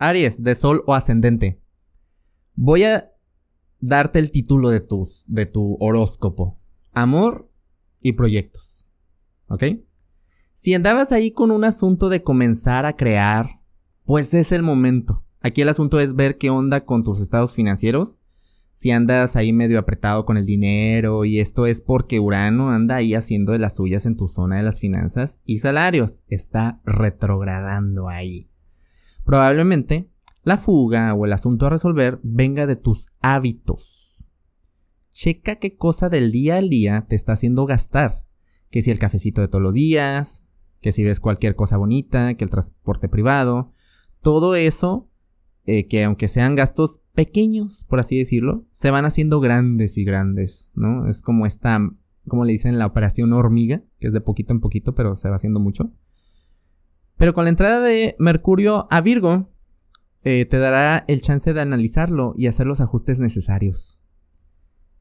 Aries, de Sol o ascendente. Voy a darte el título de, tus, de tu horóscopo. Amor y proyectos. ¿Ok? Si andabas ahí con un asunto de comenzar a crear, pues es el momento. Aquí el asunto es ver qué onda con tus estados financieros. Si andas ahí medio apretado con el dinero y esto es porque Urano anda ahí haciendo de las suyas en tu zona de las finanzas y salarios. Está retrogradando ahí. Probablemente la fuga o el asunto a resolver venga de tus hábitos. Checa qué cosa del día al día te está haciendo gastar. Que si el cafecito de todos los días, que si ves cualquier cosa bonita, que el transporte privado. Todo eso, eh, que aunque sean gastos pequeños, por así decirlo, se van haciendo grandes y grandes, ¿no? Es como esta, como le dicen, la operación hormiga, que es de poquito en poquito, pero se va haciendo mucho. Pero con la entrada de Mercurio a Virgo, eh, te dará el chance de analizarlo y hacer los ajustes necesarios.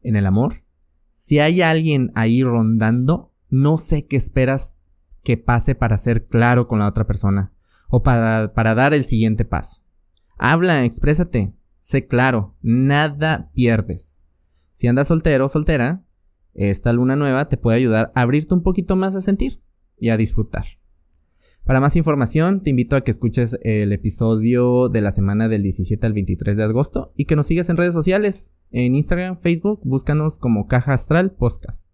En el amor, si hay alguien ahí rondando, no sé qué esperas que pase para ser claro con la otra persona o para, para dar el siguiente paso. Habla, exprésate, sé claro, nada pierdes. Si andas soltero o soltera, esta luna nueva te puede ayudar a abrirte un poquito más a sentir y a disfrutar. Para más información, te invito a que escuches el episodio de la semana del 17 al 23 de agosto y que nos sigas en redes sociales. En Instagram, Facebook, búscanos como Caja Astral Podcast.